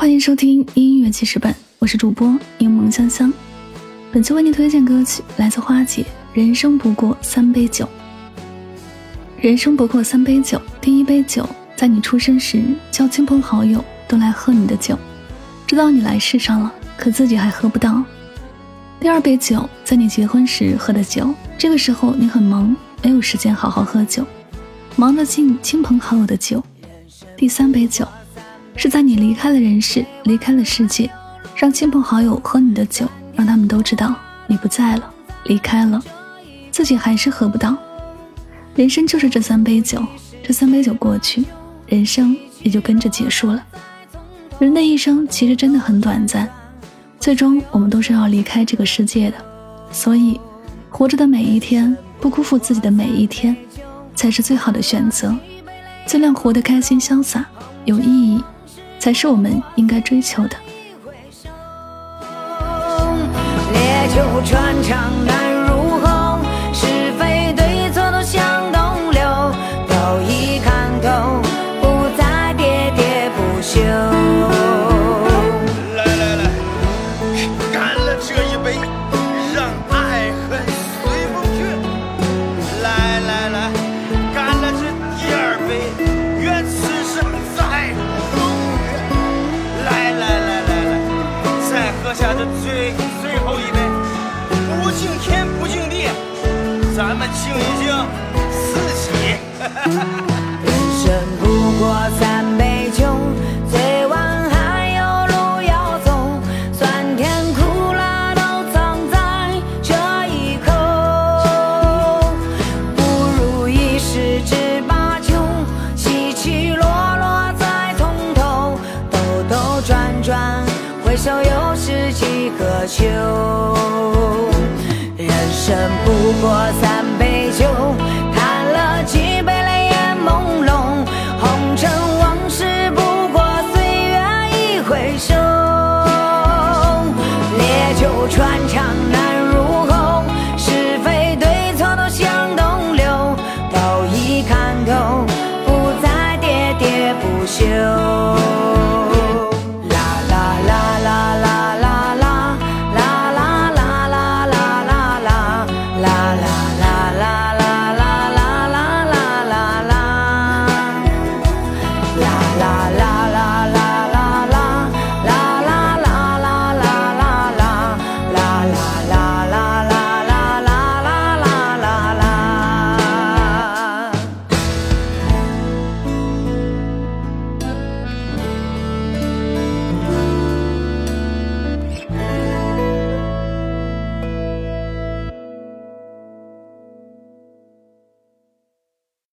欢迎收听音乐记事本，我是主播柠檬香香。本期为您推荐歌曲来自花姐，《人生不过三杯酒》。人生不过三杯酒，第一杯酒在你出生时，叫亲朋好友都来喝你的酒，知道你来世上了，可自己还喝不到。第二杯酒在你结婚时喝的酒，这个时候你很忙，没有时间好好喝酒，忙得进亲朋好友的酒。第三杯酒。是在你离开了人世，离开了世界，让亲朋好友喝你的酒，让他们都知道你不在了，离开了，自己还是喝不到。人生就是这三杯酒，这三杯酒过去，人生也就跟着结束了。人的一生其实真的很短暂，最终我们都是要离开这个世界的，所以活着的每一天，不辜负自己的每一天，才是最好的选择。尽量活得开心、潇洒、有意义。才是我们应该追求的。烈酒穿肠最最后一杯，不敬天不敬地，咱们敬一敬自己。人生不过三杯酒，醉完还有路要走，酸甜苦辣都藏在这一口。不如意事只把酒，起起落落再从头，兜兜转转，回首又。个秋人生不过三杯酒贪了几杯泪眼朦胧红尘往事不过岁月一回首。烈酒穿肠难入喉是非对错都向东流都已看透不再喋喋不休。